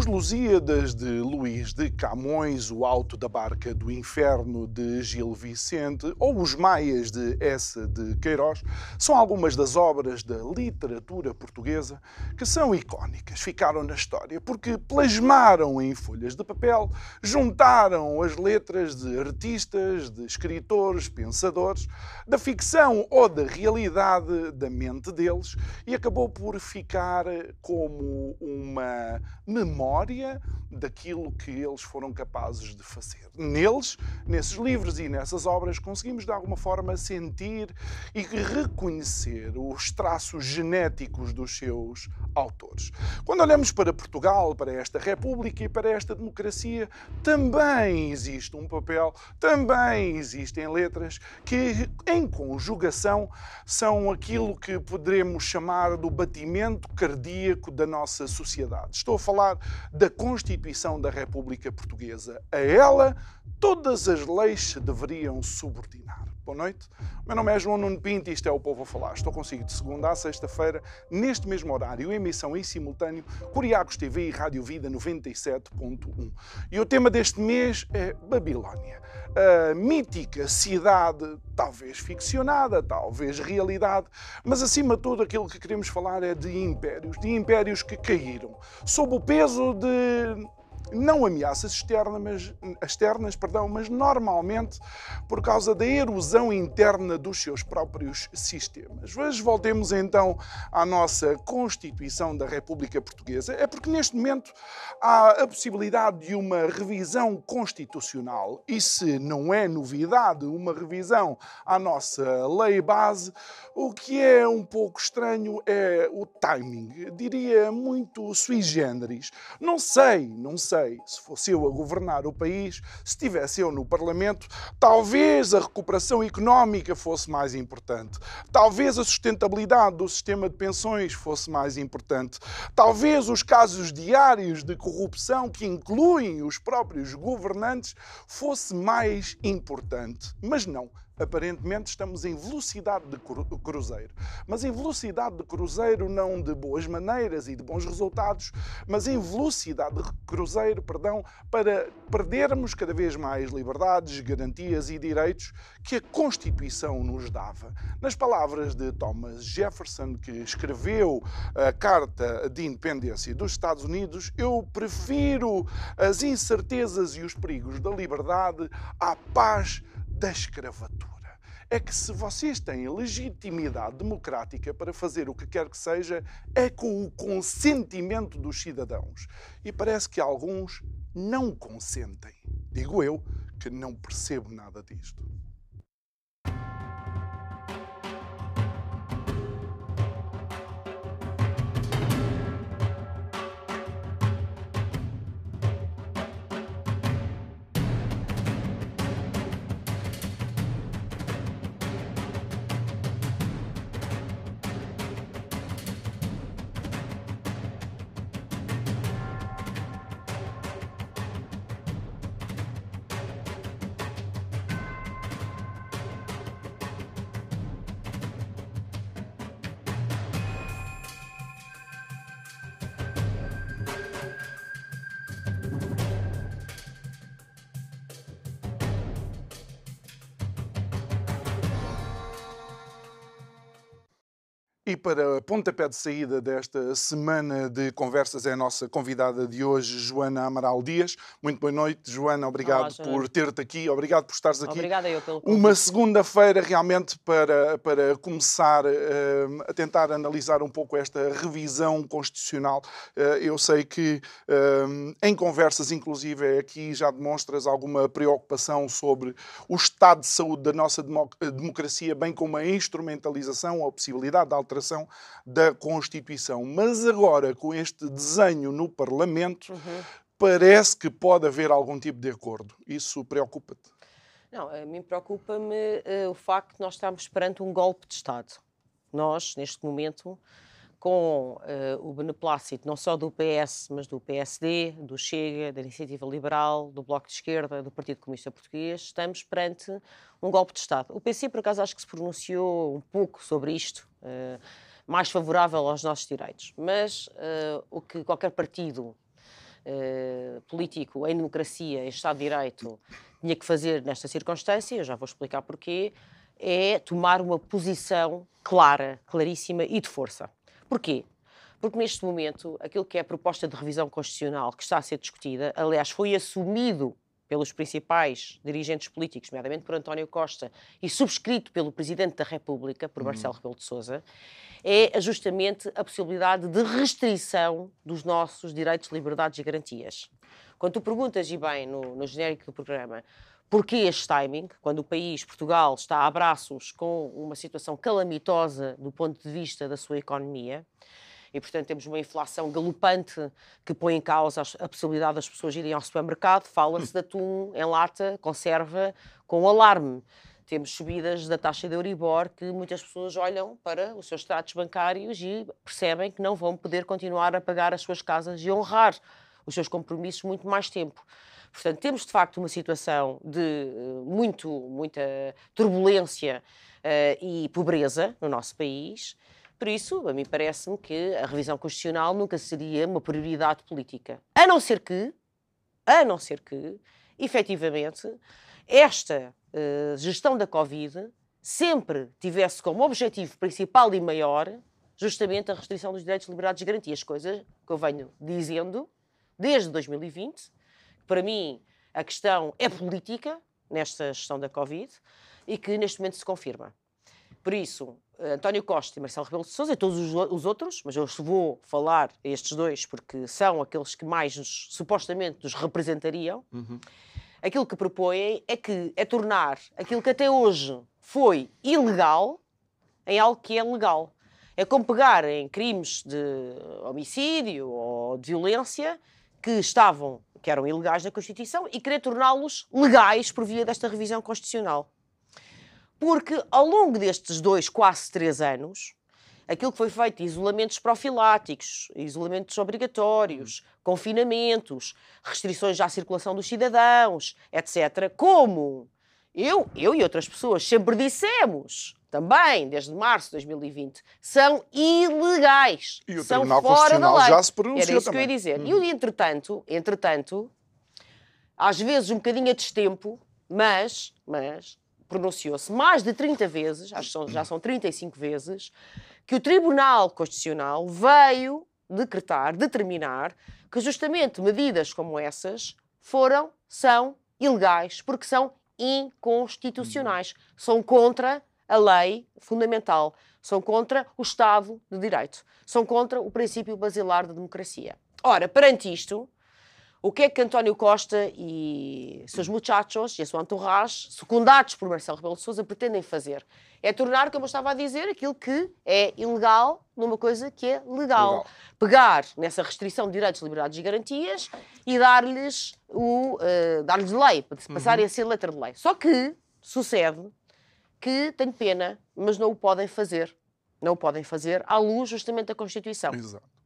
Os Lusíadas de Luís de Camões, O Alto da Barca do Inferno de Gil Vicente ou Os Maias de Essa de Queiroz são algumas das obras da literatura portuguesa que são icónicas, ficaram na história porque plasmaram em folhas de papel, juntaram as letras de artistas, de escritores, pensadores, da ficção ou da realidade da mente deles e acabou por ficar como uma memória memória daquilo que eles foram capazes de fazer. Neles, nesses livros e nessas obras, conseguimos de alguma forma sentir e reconhecer os traços genéticos dos seus autores. Quando olhamos para Portugal, para esta República e para esta democracia, também existe um papel, também existem letras que, em conjugação, são aquilo que poderemos chamar do batimento cardíaco da nossa sociedade. Estou a falar da Constituição da República Portuguesa. A ela, todas as leis se deveriam subordinar. Boa noite. O meu nome é João Nuno Pinto e isto é o Povo a Falar. Estou consigo de segunda a sexta-feira, neste mesmo horário, emissão em simultâneo, Curiacos TV e Rádio Vida 97.1. E o tema deste mês é Babilónia. A mítica cidade, talvez ficcionada, talvez realidade, mas acima de tudo aquilo que queremos falar é de impérios, de impérios que caíram, sob o peso de não ameaças externas, mas, externas, perdão, mas normalmente por causa da erosão interna dos seus próprios sistemas. Mas voltemos então à nossa Constituição da República Portuguesa. É porque neste momento há a possibilidade de uma revisão constitucional e se não é novidade uma revisão à nossa lei base, o que é um pouco estranho é o timing, diria muito sui generis. Não sei, não sei sei, se fosse eu a governar o país, se estivesse eu no Parlamento, talvez a recuperação económica fosse mais importante. Talvez a sustentabilidade do sistema de pensões fosse mais importante. Talvez os casos diários de corrupção que incluem os próprios governantes fosse mais importante. Mas não aparentemente estamos em velocidade de cruzeiro. Mas em velocidade de cruzeiro não de boas maneiras e de bons resultados, mas em velocidade de cruzeiro, perdão, para perdermos cada vez mais liberdades, garantias e direitos que a Constituição nos dava. Nas palavras de Thomas Jefferson, que escreveu a Carta de Independência dos Estados Unidos, eu prefiro as incertezas e os perigos da liberdade à paz da escravatura é que se vocês têm legitimidade democrática para fazer o que quer que seja, é com o consentimento dos cidadãos. E parece que alguns não consentem. Digo eu que não percebo nada disto. Para pontapé de saída desta semana de conversas é a nossa convidada de hoje, Joana Amaral Dias. Muito boa noite, Joana. Obrigado Olá, por ter-te aqui. Obrigado por estares aqui. Obrigada eu pelo convite. Uma segunda-feira realmente para, para começar uh, a tentar analisar um pouco esta revisão constitucional. Uh, eu sei que uh, em conversas, inclusive, aqui já demonstras alguma preocupação sobre o estado de saúde da nossa democracia, bem como a instrumentalização, a possibilidade de alteração alteração da Constituição. Mas agora, com este desenho no Parlamento, uhum. parece que pode haver algum tipo de acordo. Isso preocupa-te? Não, a mim preocupa-me uh, o facto de nós estarmos perante um golpe de Estado. Nós, neste momento, com uh, o beneplácito não só do PS, mas do PSD, do Chega, da Iniciativa Liberal, do Bloco de Esquerda, do Partido Comunista Português, estamos perante um golpe de Estado. O PC, por acaso, acho que se pronunciou um pouco sobre isto, uh, mais favorável aos nossos direitos. Mas uh, o que qualquer partido político em democracia, em Estado de Direito, tinha que fazer nesta circunstância, eu já vou explicar porquê, é tomar uma posição clara, claríssima e de força. Porquê? Porque neste momento, aquilo que é a proposta de revisão constitucional que está a ser discutida, aliás, foi assumido pelos principais dirigentes políticos, nomeadamente por António Costa, e subscrito pelo Presidente da República, por Marcelo uhum. Rebelo de Sousa, é justamente a possibilidade de restrição dos nossos direitos, liberdades e garantias. Quando tu perguntas, e bem, no, no genérico do programa, Porquê este timing, quando o país, Portugal, está a braços com uma situação calamitosa do ponto de vista da sua economia? E, portanto, temos uma inflação galopante que põe em causa a possibilidade das pessoas irem ao supermercado. Fala-se de atum em lata, conserva, com alarme. Temos subidas da taxa de Euribor que muitas pessoas olham para os seus tratos bancários e percebem que não vão poder continuar a pagar as suas casas e honrar os seus compromissos muito mais tempo. Portanto, temos de facto uma situação de uh, muito, muita turbulência uh, e pobreza no nosso país. Por isso, a mim parece-me que a revisão constitucional nunca seria uma prioridade política. A não ser que, a não ser que, efetivamente, esta uh, gestão da Covid sempre tivesse como objetivo principal e maior justamente a restrição dos direitos, liberdades e garantias, coisas que eu venho dizendo desde 2020 para mim, a questão é política nesta gestão da Covid e que neste momento se confirma. Por isso, António Costa e Marcelo Rebelo de Sousa e todos os, outros, mas eu vou falar a estes dois porque são aqueles que mais nos, supostamente nos representariam, uhum. aquilo que propõem é que é tornar aquilo que até hoje foi ilegal em algo que é legal. É como pegar em crimes de homicídio ou de violência que estavam que eram ilegais na Constituição e querer torná-los legais por via desta revisão constitucional. Porque ao longo destes dois, quase três anos, aquilo que foi feito, isolamentos profiláticos, isolamentos obrigatórios, confinamentos, restrições à circulação dos cidadãos, etc., como eu, eu e outras pessoas sempre dissemos, também desde março de 2020, são ilegais. E o são Tribunal fora da lei. já se pronunciou Era isso também. que eu ia dizer. Hum. E, entretanto, entretanto, às vezes um bocadinho a destempo, mas, mas pronunciou-se mais de 30 vezes, acho que são, já são 35 vezes, que o Tribunal Constitucional veio decretar, determinar, que justamente medidas como essas foram, são ilegais, porque são inconstitucionais. São contra a lei fundamental, são contra o Estado de Direito, são contra o princípio basilar da democracia. Ora, perante isto, o que é que António Costa e seus muchachos e a sua entourage, secundados por Marcelo Rebelo de Sousa, pretendem fazer? É tornar, como eu estava a dizer, aquilo que é ilegal numa coisa que é legal. legal. Pegar nessa restrição de direitos, liberdades e garantias e dar-lhes o uh, dar-lhes lei, para passarem uhum. a ser letra de lei. Só que sucede que tenho pena, mas não o podem fazer. Não o podem fazer à luz justamente da Constituição. Exato.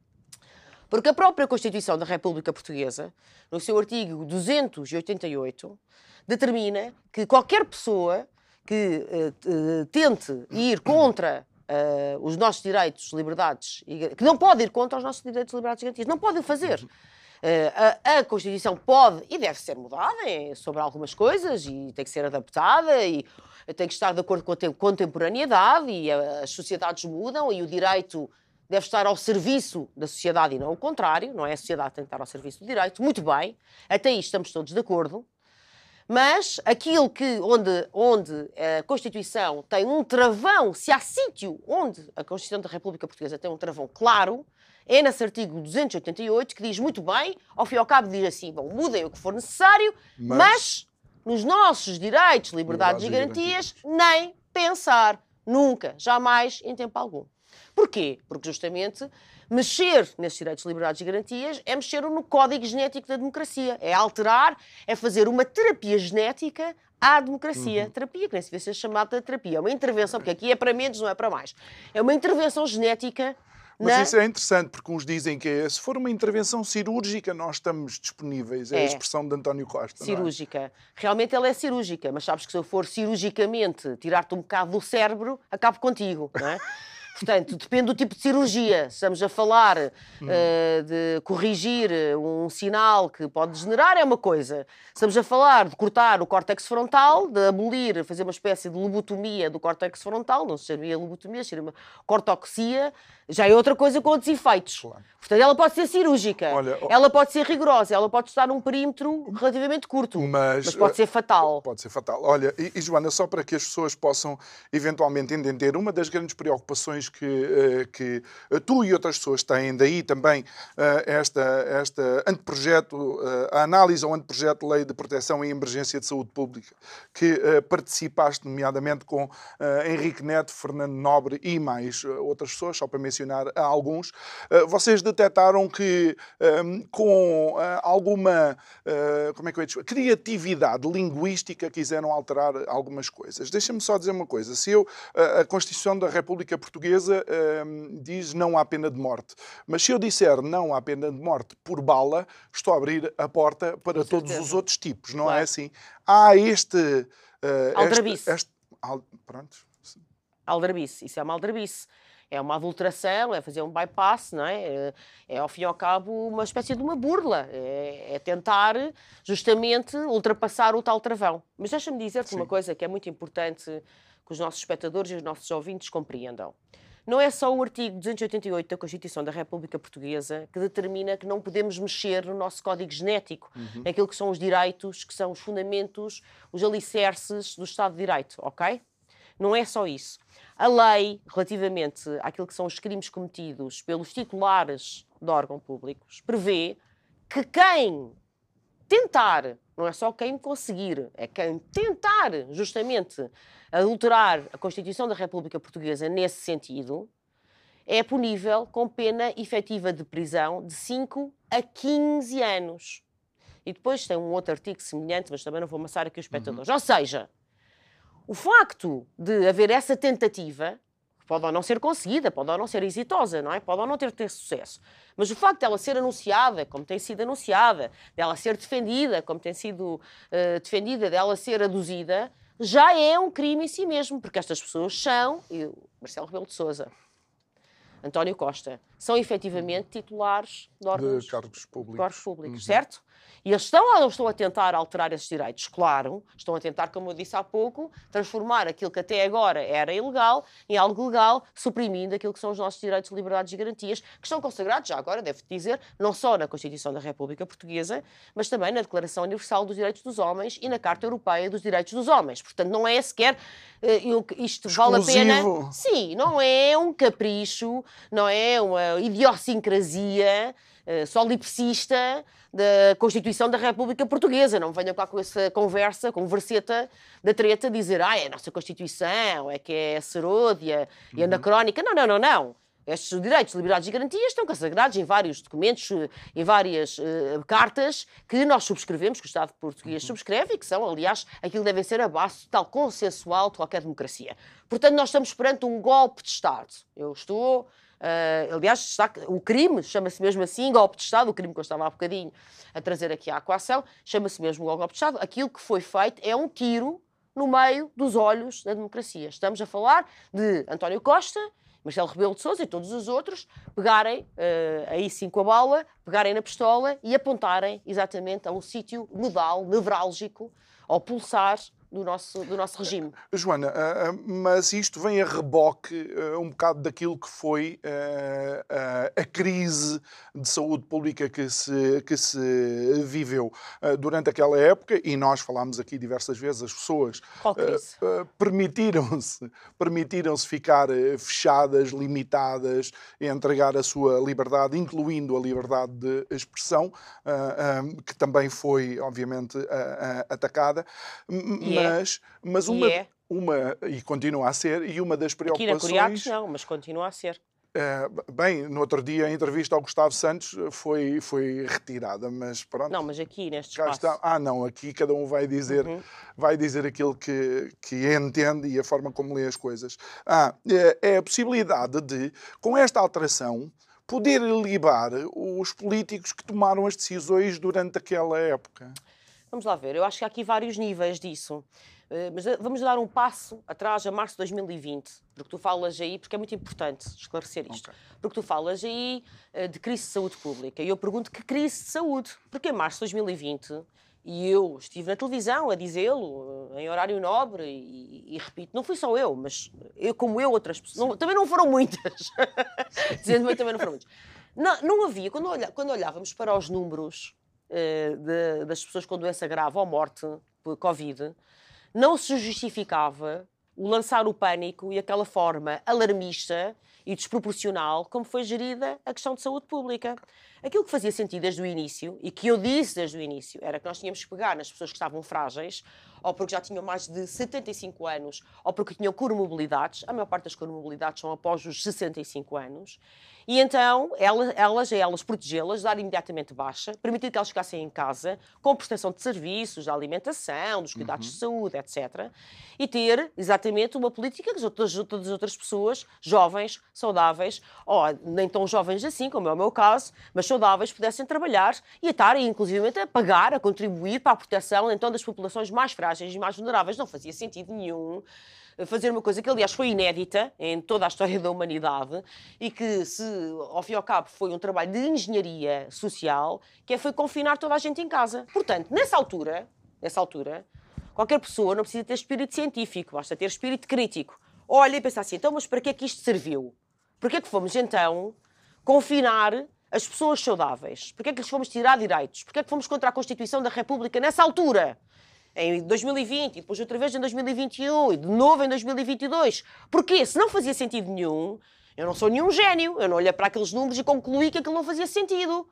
Porque a própria Constituição da República Portuguesa, no seu artigo 288, determina que qualquer pessoa que uh, tente ir contra uh, os nossos direitos, liberdades, que não pode ir contra os nossos direitos, liberdades e garantias, não pode fazer. Uh, a, a, Constituição pode e deve ser mudada sobre algumas coisas e tem que ser adaptada e tem que estar de acordo com a contemporaneidade e as sociedades mudam e o direito deve estar ao serviço da sociedade e não o contrário, não é a sociedade que tem que estar ao serviço do direito. Muito bem, até aí estamos todos de acordo. Mas aquilo que, onde, onde a Constituição tem um travão, se há sítio onde a Constituição da República Portuguesa tem um travão claro, é nesse artigo 288 que diz muito bem, ao fim e ao cabo diz assim, bom, mudem o que for necessário, mas, mas nos nossos direitos, liberdades, liberdades e garantias, nem pensar, nunca, jamais, em tempo algum. Porquê? Porque justamente mexer nesses direitos, liberdades e garantias é mexer no código genético da democracia. É alterar, é fazer uma terapia genética à democracia. Uhum. Terapia, que nem se deve ser chamada de terapia. É uma intervenção, porque aqui é para menos, não é para mais. É uma intervenção genética mas isso é interessante, porque uns dizem que é, se for uma intervenção cirúrgica, nós estamos disponíveis. É, é. a expressão de António Costa. É? Cirúrgica. É? Realmente ela é cirúrgica, mas sabes que se eu for cirurgicamente tirar-te um bocado do cérebro, acabo contigo, não é? Portanto, depende do tipo de cirurgia. Estamos a falar uh, de corrigir um sinal que pode degenerar, é uma coisa. Estamos a falar de cortar o córtex frontal, de abolir, fazer uma espécie de lobotomia do córtex frontal, não se chamaria lobotomia, se chama cortoxia, já é outra coisa com outros efeitos. Claro. Portanto, ela pode ser cirúrgica, Olha, ela pode ser rigorosa, ela pode estar num perímetro relativamente curto, mas, mas pode ser fatal. Pode ser fatal. Olha, e, e, Joana, só para que as pessoas possam eventualmente entender, uma das grandes preocupações que, uh, que tu e outras pessoas têm, daí também esta, esta anteprojeto, a análise ao anteprojeto de lei de proteção e emergência de saúde pública, que participaste, nomeadamente com Henrique Neto, Fernando Nobre e mais outras pessoas, só para mencionar mencionar alguns, eh, vocês detectaram que com eh, alguma como é que eu dizer, criatividade linguística quiseram alterar algumas coisas. Deixa-me só dizer uma coisa. Se eu, a Constituição da República Portuguesa diz não há pena de morte, mas se eu disser não há pena de morte por bala, estou a abrir a porta para Com todos certeza. os outros tipos, não é claro. é assim? Há este... Uh, Aldrabice. Este, este, al, pronto. Aldrabice, isso é uma aldrabice é uma adulteração, é fazer um bypass, não é? é? É, ao fim e ao cabo, uma espécie de uma burla. É, é tentar, justamente, ultrapassar o tal travão. Mas deixa-me dizer-te uma coisa que é muito importante que os nossos espectadores e os nossos ouvintes compreendam. Não é só o artigo 288 da Constituição da República Portuguesa que determina que não podemos mexer no nosso código genético, uhum. naquilo que são os direitos, que são os fundamentos, os alicerces do Estado de Direito, ok? Não é só isso. A lei, relativamente àquilo que são os crimes cometidos pelos titulares de órgãos públicos, prevê que quem tentar, não é só quem conseguir, é quem tentar justamente adulterar a Constituição da República Portuguesa nesse sentido, é punível com pena efetiva de prisão de 5 a 15 anos. E depois tem um outro artigo semelhante, mas também não vou amassar aqui os espectadores. Uhum. Ou seja, o facto de haver essa tentativa, pode ou não ser conseguida, pode ou não ser exitosa, não é? Pode ou não ter, ter sucesso. Mas o facto dela ser anunciada, como tem sido anunciada, dela ser defendida, como tem sido uh, defendida, dela ser aduzida, já é um crime em si mesmo, porque estas pessoas são, e Marcelo Rebelo de Sousa, António Costa, são efetivamente titulares de órgãos de cargos públicos, cargos públicos uhum. certo? E eles estão ou não estão a tentar alterar esses direitos? Claro, estão a tentar, como eu disse há pouco, transformar aquilo que até agora era ilegal em algo legal, suprimindo aquilo que são os nossos direitos, liberdades e garantias, que estão consagrados, já agora, devo dizer, não só na Constituição da República Portuguesa, mas também na Declaração Universal dos Direitos dos Homens e na Carta Europeia dos Direitos dos Homens. Portanto, não é sequer uh, isto Exclusivo. vale a pena. Sim, não é um capricho, não é uma idiosincrasia uh, solipsista da Constituição da República Portuguesa. Não venham cá com essa conversa, converseta da treta, dizer ah, é a nossa Constituição, é que é seródia e uhum. anacrónica. Não, não, não, não. Estes direitos, liberdades e garantias estão consagrados em vários documentos, em várias uh, cartas que nós subscrevemos, que o Estado português uhum. subscreve e que são, aliás, aquilo que devem ser a base tal consensual de qualquer democracia. Portanto, nós estamos perante um golpe de Estado. Eu estou Uh, aliás, está, o crime chama-se mesmo assim golpe de Estado, o crime que eu estava há bocadinho a trazer aqui à equação, chama-se mesmo golpe de Estado. Aquilo que foi feito é um tiro no meio dos olhos da democracia. Estamos a falar de António Costa, Marcelo Rebelo de Sousa e todos os outros pegarem, uh, aí sim com a bala, pegarem na pistola e apontarem exatamente a um sítio nodal, nevrálgico, ao pulsar do nosso, do nosso regime. Joana, uh, uh, mas isto vem a reboque um bocado daquilo que foi a crise de saúde pública que se, que se viveu durante aquela época, e nós falámos aqui diversas vezes, as pessoas permitiram-se permitiram -se ficar fechadas, limitadas, entregar a sua liberdade, incluindo a liberdade de expressão, que também foi, obviamente, atacada. E é. mas, mas uma, é. uma, e continua a ser, e uma das preocupações... Aqui na Curiates não, mas continua a ser. Uh, bem, no outro dia a entrevista ao Gustavo Santos foi, foi retirada, mas pronto. Não, mas aqui neste espaço. Está. Ah, não, aqui cada um vai dizer, uhum. vai dizer aquilo que, que entende e a forma como lê as coisas. Ah, é, é a possibilidade de, com esta alteração, poder libar os políticos que tomaram as decisões durante aquela época. Vamos lá ver, eu acho que há aqui vários níveis disso. Eh, mas eh, vamos dar um passo atrás a março de 2020, porque tu falas aí, porque é muito importante esclarecer isto, okay. porque tu falas aí eh, de crise de saúde pública. E eu pergunto que crise de saúde? Porque em março de 2020, e eu estive na televisão a dizê-lo, em horário nobre, e, e, repito, não fui só eu, mas eu, como eu, outras pessoas, não, também não foram muitas, dizendo-me também não foram muitas. Não, não havia, quando, olhávamos para os números de, das pessoas com doença grave ou morte por Covid, não se justificava o lançar o pânico e aquela forma alarmista e desproporcional como foi gerida a questão de saúde pública. Aquilo que fazia sentido desde o início, e que eu disse desde o início, era que nós tínhamos que pegar nas pessoas que estavam frágeis, ou porque já tinham mais de 75 anos, ou porque tinham comorbilidades, a maior parte das comorbilidades são após os 65 anos, e então elas, elas a elas protegê-las, dar imediatamente baixa, permitir que elas ficassem em casa, com prestação de serviços, da alimentação, dos cuidados uhum. de saúde, etc. E ter exatamente uma política que todas, todas as outras pessoas, jovens, saudáveis, ou nem tão jovens assim, como é o meu caso, mas saudáveis, pudessem trabalhar e estarem, inclusivamente, a pagar, a contribuir para a proteção então das populações mais frágeis e mais vulneráveis. Não fazia sentido nenhum fazer uma coisa que, aliás, foi inédita em toda a história da humanidade e que, se, ao fim e ao cabo, foi um trabalho de engenharia social, que é, foi confinar toda a gente em casa. Portanto, nessa altura, nessa altura, qualquer pessoa não precisa ter espírito científico, basta ter espírito crítico. Olha e pensa assim, então, mas para que é que isto serviu? Para que é que fomos, então, confinar as pessoas saudáveis? Por que é que lhes fomos tirar direitos? Por que é que fomos contra a Constituição da República nessa altura? Em 2020 e depois outra vez em 2021 e de novo em 2022. Porquê? Se não fazia sentido nenhum, eu não sou nenhum gênio, eu não olhei para aqueles números e concluí que aquilo não fazia sentido.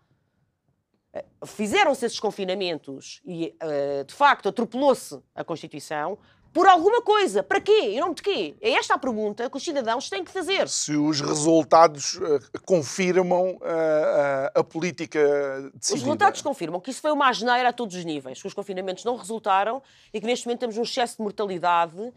Eh, fizeram-se esses confinamentos e, eh, de facto, atropelou-se a Constituição por alguma coisa. Para quê? Em nome de quê? É esta a pergunta que os cidadãos têm que fazer. Se os resultados uh, confirmam uh, uh, a política decidida. Os resultados confirmam que isso foi uma asneira a todos os níveis, que os confinamentos não resultaram e que neste momento temos um excesso de mortalidade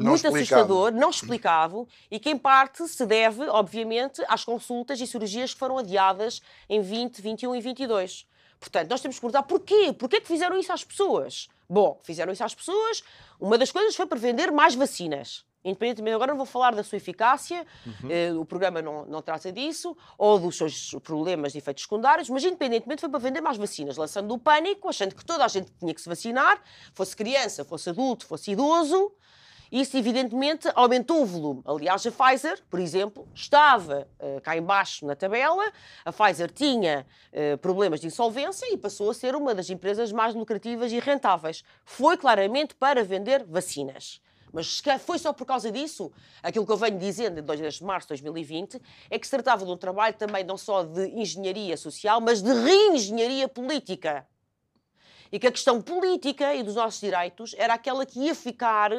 muito explicado. assustador, não explicado e que em parte se deve, obviamente, às consultas e cirurgias que foram adiadas em 20, 21 e 22. Portanto, nós temos que perguntar porquê? Porquê que fizeram isso às pessoas? Bom, fizeram isso às pessoas. Uma das coisas foi para vender mais vacinas. Independentemente, agora não vou falar da sua eficácia, uhum. eh, o programa não, não trata disso, ou dos seus problemas e efeitos secundários, mas independentemente foi para vender mais vacinas, lançando o pânico, achando que toda a gente tinha que se vacinar, fosse criança, fosse adulto, fosse idoso, isso, evidentemente, aumentou o volume. Aliás, a Pfizer, por exemplo, estava uh, cá embaixo na tabela, a Pfizer tinha uh, problemas de insolvência e passou a ser uma das empresas mais lucrativas e rentáveis. Foi claramente para vender vacinas. Mas foi só por causa disso? Aquilo que eu venho dizendo em 2 de março de 2020 é que se tratava de um trabalho também não só de engenharia social, mas de reengenharia política. E que a questão política e dos nossos direitos era aquela que ia ficar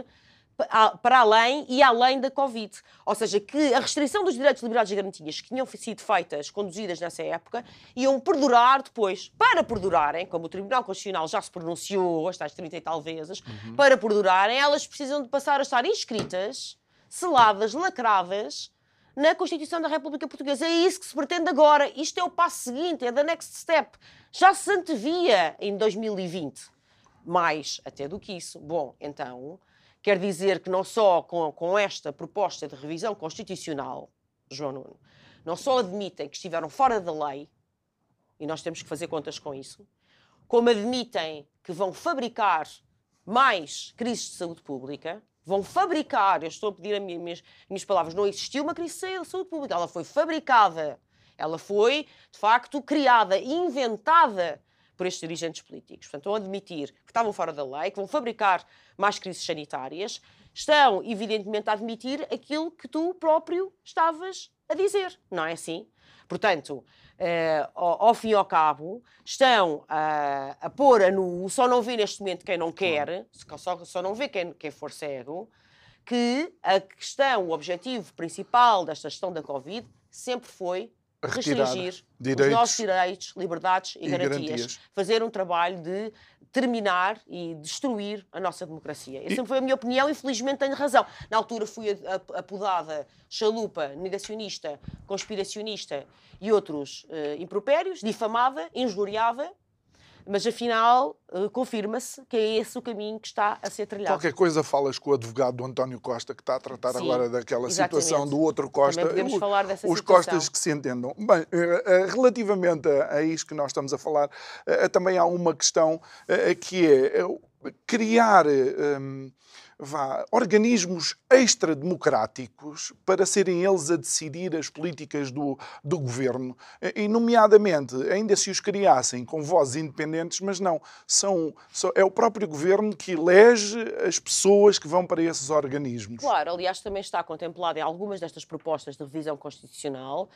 para além e além da Covid. Ou seja, que a restrição dos direitos, liberdades e garantias que tinham sido feitas, conduzidas nessa época, iam perdurar depois. Para perdurarem, como o Tribunal Constitucional já se pronunciou, estas 30 e tal vezes, uhum. para perdurarem, elas precisam de passar a estar inscritas, seladas, lacradas, na Constituição da República Portuguesa. É isso que se pretende agora. Isto é o passo seguinte, é the next step. Já se antevia em 2020. Mais até do que isso. Bom, então Quer dizer que não só com, com esta proposta de revisão constitucional, João Nuno, não só admitem que estiveram fora da lei, e nós temos que fazer contas com isso, como admitem que vão fabricar mais crises de saúde pública, vão fabricar, eu estou a pedir as minhas, minhas palavras, não existiu uma crise de saúde pública, ela foi fabricada, ela foi, de facto, criada, inventada por estes dirigentes políticos. Portanto, estão a admitir que estavam fora da lei, que vão fabricar mais crises sanitárias, estão, evidentemente, a admitir aquilo que tu próprio estavas a dizer, não é assim? Portanto, eh, ao, ao, fim e ao cabo, estão a, a pôr a nu, só não vê neste momento quem não quer, só, só não vê quem, quem for cego, que a questão, o objetivo principal desta gestão da Covid sempre foi restringir direitos. os nossos direitos, liberdades e, e garantias. garantias. Fazer um trabalho de terminar e destruir a nossa democracia. Essa sempre foi a minha opinião e felizmente tenho razão. Na altura fui apodada chalupa, negacionista, conspiracionista e outros uh, impropérios, difamada, injuriada mas afinal uh, confirma-se que é esse o caminho que está a ser trilhado. Qualquer coisa falas com o advogado do António Costa, que está a tratar Sim, agora daquela exatamente. situação do outro Costa. Também podemos o, falar dessa os situação. Costas que se entendam. Bem, uh, relativamente a, a isto que nós estamos a falar, também há uma questão que é criar. Um, vá, organismos extra-democráticos para serem eles a decidir as políticas do, do governo. E, nomeadamente, ainda se os criassem com vozes independentes, mas não, são, são, é o próprio governo que elege as pessoas que vão para esses organismos. Claro, aliás, também está contemplado em algumas destas propostas de revisão constitucional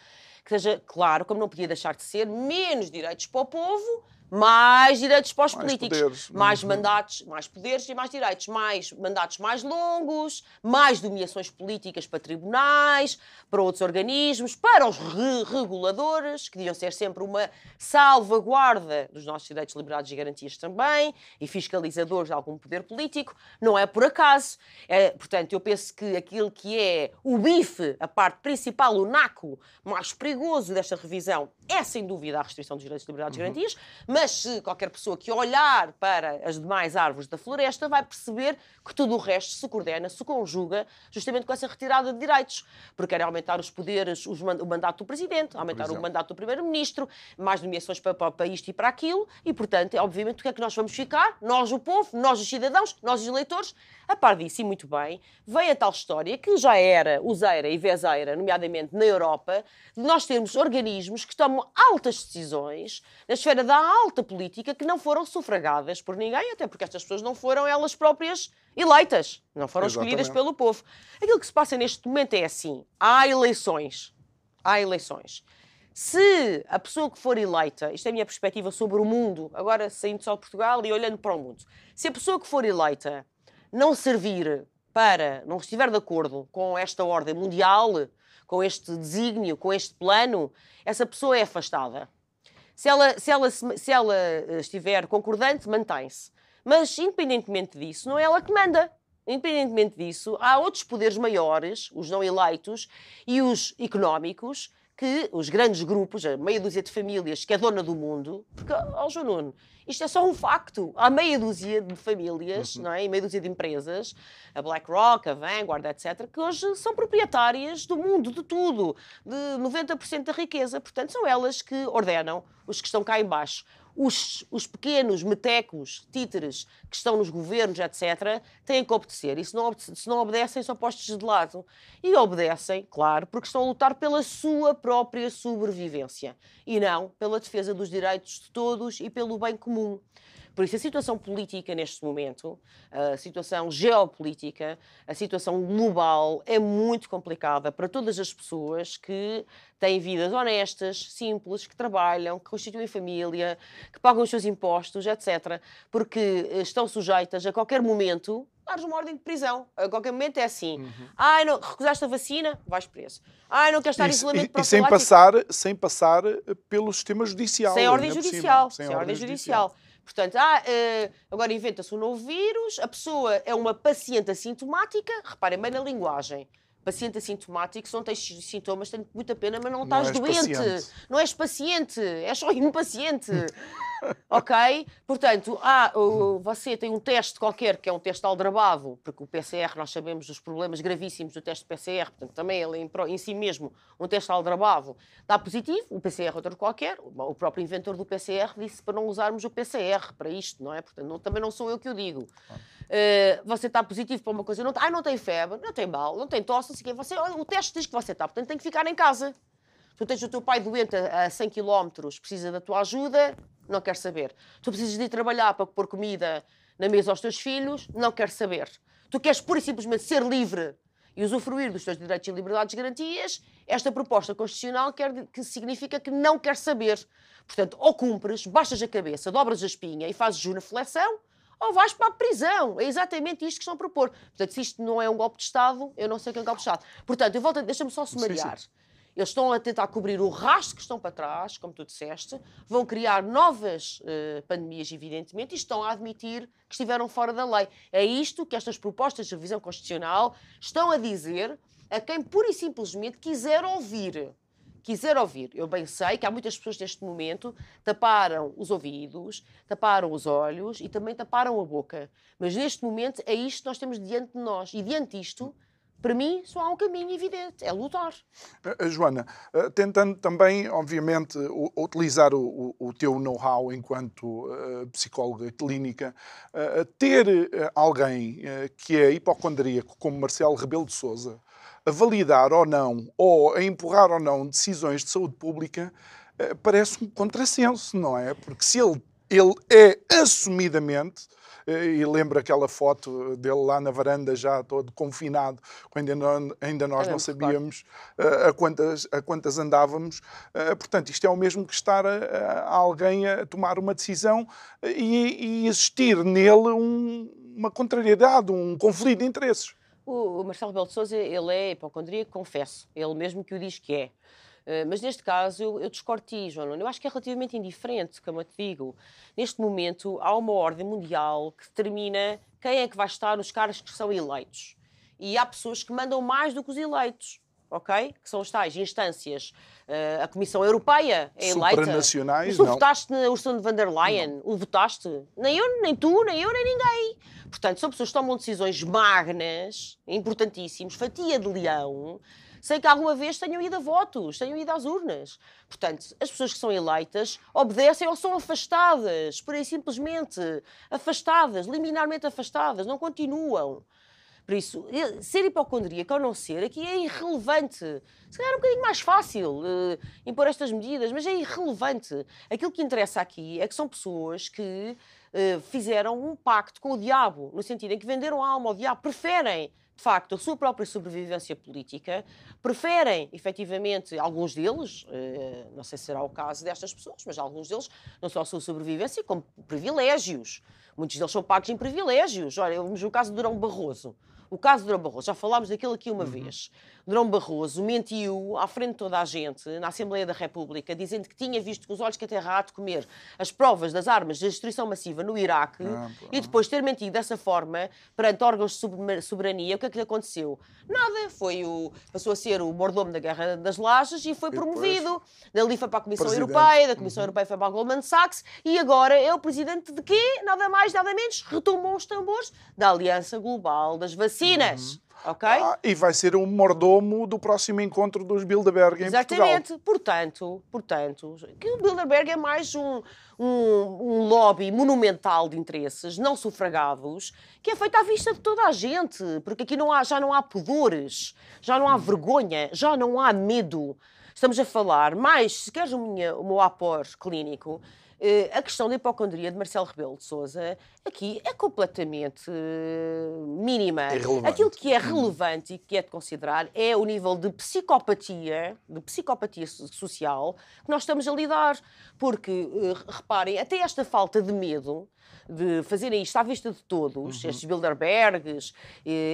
que seja, claro, como não podia deixar de ser, menos direitos para o povo mais direitos para os mais políticos, poderes. mais uhum. mandatos, mais poderes e mais direitos, mais mandatos mais longos, mais nomeações políticas para tribunais, para outros organismos, para os re reguladores, que deviam ser sempre uma salvaguarda dos nossos direitos, liberdades e garantias também, e fiscalizadores de algum poder político. Não é por acaso. É, portanto, eu penso que aquilo que é o bife, a parte principal, o naco mais perigoso desta revisão, é sem dúvida a restrição dos direitos, liberdades uhum. e garantias mas se qualquer pessoa que olhar para as demais árvores da floresta vai perceber que tudo o resto se coordena, se conjuga, justamente com essa retirada de direitos. Porque querem aumentar os poderes, os, o mandato do Presidente, aumentar o mandato do Primeiro-Ministro, mais nomeações para, para, para isto e para aquilo, e, portanto, obviamente, o que é que nós vamos ficar? Nós, o povo, nós, os cidadãos, nós, os eleitores, a par disso, e muito bem, veio a tal história que já era useira e vezeira, nomeadamente na Europa, de nós termos organismos que tomam altas decisões na esfera da alta política que não foram sufragadas por ninguém, até porque estas pessoas não foram elas próprias eleitas, não foram Exatamente. escolhidas pelo povo. Aquilo que se passa neste momento é assim: há eleições. Há eleições. Se a pessoa que for eleita, isto é a minha perspectiva sobre o mundo, agora saindo só de Portugal e olhando para o mundo, se a pessoa que for eleita não servir para, não estiver de acordo com esta ordem mundial, com este desígnio, com este plano, essa pessoa é afastada. Se ela, se ela, se ela eh, estiver concordante, mantém-se. Mas, independentemente disso, não é ela que manda. Independentemente disso, há outros poderes maiores, os não eleitos e os económicos, que os grandes grupos, a meia dúzia de famílias que é dona do mundo, porque, ó oh, João Nuno, isto é só um facto. Há meia dúzia de famílias, uhum. não é? E meia dúzia de empresas, a BlackRock, a Vanguard, etc., que hoje são proprietárias do mundo, de tudo, de 90% da riqueza. Portanto, são elas que ordenam os que estão cá embaixo os, os pequenos metecos, títeres que estão nos governos, etc., têm que obedecer. E se não, se não obedecem, são postos de lado. E obedecem, claro, porque estão a lutar pela sua própria sobrevivência e não pela defesa dos direitos de todos e pelo bem comum. Por isso, a situação política neste momento, a situação geopolítica, a situação global é muito complicada para todas as pessoas que têm vidas honestas, simples, que trabalham, que constituem família, que pagam os seus impostos, etc. Porque estão sujeitas a qualquer momento dares uma ordem de prisão. A qualquer momento é assim. Uhum. Ai, não, recusaste a vacina, vais preso. Ai, não queres estar em isolamento para E sem passar, sem passar pelo sistema judicial. Sem ordem judicial. Sem, sem, ordem, judicial. judicial. Portanto, ah, uh, agora inventa-se um novo vírus, a pessoa é uma paciente assintomática, reparem bem na linguagem. Paciente assintomático, se não tens sintomas, tenho muita pena, mas não, não estás doente. Paciente. Não és paciente, és só impaciente. ok? Portanto, ah, você tem um teste qualquer, que é um teste aldrabado, porque o PCR, nós sabemos dos problemas gravíssimos do teste PCR, portanto, também ele em, em si mesmo, um teste aldrabado, dá positivo, o PCR é outro qualquer, o próprio inventor do PCR disse para não usarmos o PCR para isto, não é? Portanto, não, também não sou eu que o digo. Uh, você está positivo para uma coisa, não, ah, não tem febre, não tem mal, não tem tosse, não sei o você, o teste diz que você está, portanto tem que ficar em casa. Tu tens o teu pai doente a 100 km, precisa da tua ajuda, não quer saber. Tu precisas de ir trabalhar para pôr comida na mesa aos teus filhos, não quer saber. Tu queres pura e simplesmente ser livre e usufruir dos teus direitos e liberdades e garantias, esta proposta constitucional quer, que significa que não quer saber. Portanto, ou cumpres, baixas a cabeça, dobras a espinha e fazes jus na flexão, ou vais para a prisão. É exatamente isto que estão a propor. Portanto, se isto não é um golpe de Estado, eu não sei o que é um golpe de Estado. Portanto, eu volto, deixa-me só sumariar. Sim, sim. Eles estão a tentar cobrir o rastro que estão para trás, como tu disseste, vão criar novas uh, pandemias, evidentemente, e estão a admitir que estiveram fora da lei. É isto que estas propostas de revisão constitucional estão a dizer a quem pura e simplesmente quiser ouvir. Quiser ouvir. Eu bem sei que há muitas pessoas neste momento taparam os ouvidos, taparam os olhos e também taparam a boca. Mas neste momento é isto que nós temos diante de nós. E diante disto, para mim, só há um caminho evidente: é lutar. Eh, eh, Joana, eh, tentando também, obviamente, utilizar o, o teu know-how enquanto psicóloga clínica, ter alguém que é hipocondríaco, como Marcelo Rebelo de Souza, a validar ou não, ou a empurrar ou não decisões de saúde pública, parece um contrassenso, não é? Porque se ele, ele é assumidamente e lembro aquela foto dele lá na varanda, já todo confinado, quando ainda, ainda nós não sabíamos uh, a, quantas, a quantas andávamos. Uh, portanto, isto é o mesmo que estar a, a alguém a tomar uma decisão e, e existir nele um, uma contrariedade, um conflito de interesses. O, Marcelo Rebelo de Sousa, ele é hipocondríaco, confesso. Ele mesmo que o diz que é. Eh, mas neste caso eu, eu discordo ti, João Eu acho que é relativamente indiferente, como eu te digo. Neste momento há uma ordem mundial que determina quem é que vai estar nos cargos que são eleitos. E há pessoas que mandam mais do que os eleitos. Ok? Que são as tais instâncias. Uh, a Comissão Europeia é eleita. Supranacionais, tu não. votaste na Ursula von der Leyen? Não. O votaste? Nem eu, nem tu, nem eu, nem ninguém. Portanto, são pessoas que tomam decisões magnas, importantíssimas, fatia de leão, sem que alguma vez tenham ido a votos, tenham ido às urnas. Portanto, as pessoas que são eleitas obedecem ou são afastadas, por aí simplesmente afastadas, liminarmente afastadas, não continuam. Por isso, ser hipocondríaco ou não ser, aqui é irrelevante. Se calhar é um bocadinho mais fácil uh, impor estas medidas, mas é irrelevante. Aquilo que interessa aqui é que são pessoas que uh, fizeram um pacto com o diabo, no sentido em que venderam a alma ao diabo, preferem de facto, a sua própria sobrevivência política, preferem, efetivamente, alguns deles, eh, não sei se será o caso destas pessoas, mas alguns deles, não só a sua sobrevivência, como privilégios. Muitos deles são pagos em privilégios. Olha, vamos no caso de Durão Barroso. O caso de Durão Barroso, já falámos daquilo aqui uma uhum. vez. Durão Barroso mentiu à frente de toda a gente, na Assembleia da República, dizendo que tinha visto com os olhos que a terra há de comer as provas das armas de destruição massiva no Iraque ah, e depois ter mentido dessa forma perante órgãos de soberania. O que é que lhe aconteceu? Nada. Foi o, passou a ser o mordomo da Guerra das Lajes e foi e promovido. Dali foi para a Comissão presidente. Europeia, da Comissão uhum. Europeia foi para a Goldman Sachs e agora é o presidente de quê? Nada mais, nada menos. Retomou os tambores da Aliança Global das Vacinas. Uhum. Ok? Ah, e vai ser um mordomo do próximo encontro dos Bilderberg em Exatamente. Portugal. Portanto, portanto, que o Bilderberg é mais um, um, um, lobby monumental de interesses não sufragados que é feito à vista de toda a gente, porque aqui não há, já não há pudores, já não há vergonha, já não há medo. Estamos a falar mais, se queres o meu, o meu apor clínico, a questão da hipocondria de Marcelo Rebelo de Sousa aqui é completamente uh, mínima. Irrelevante. Aquilo que é relevante e que é de considerar é o nível de psicopatia, de psicopatia social que nós estamos a lidar. Porque, uh, reparem, até esta falta de medo de fazerem isto à vista de todos, uhum. estes Bilderbergs,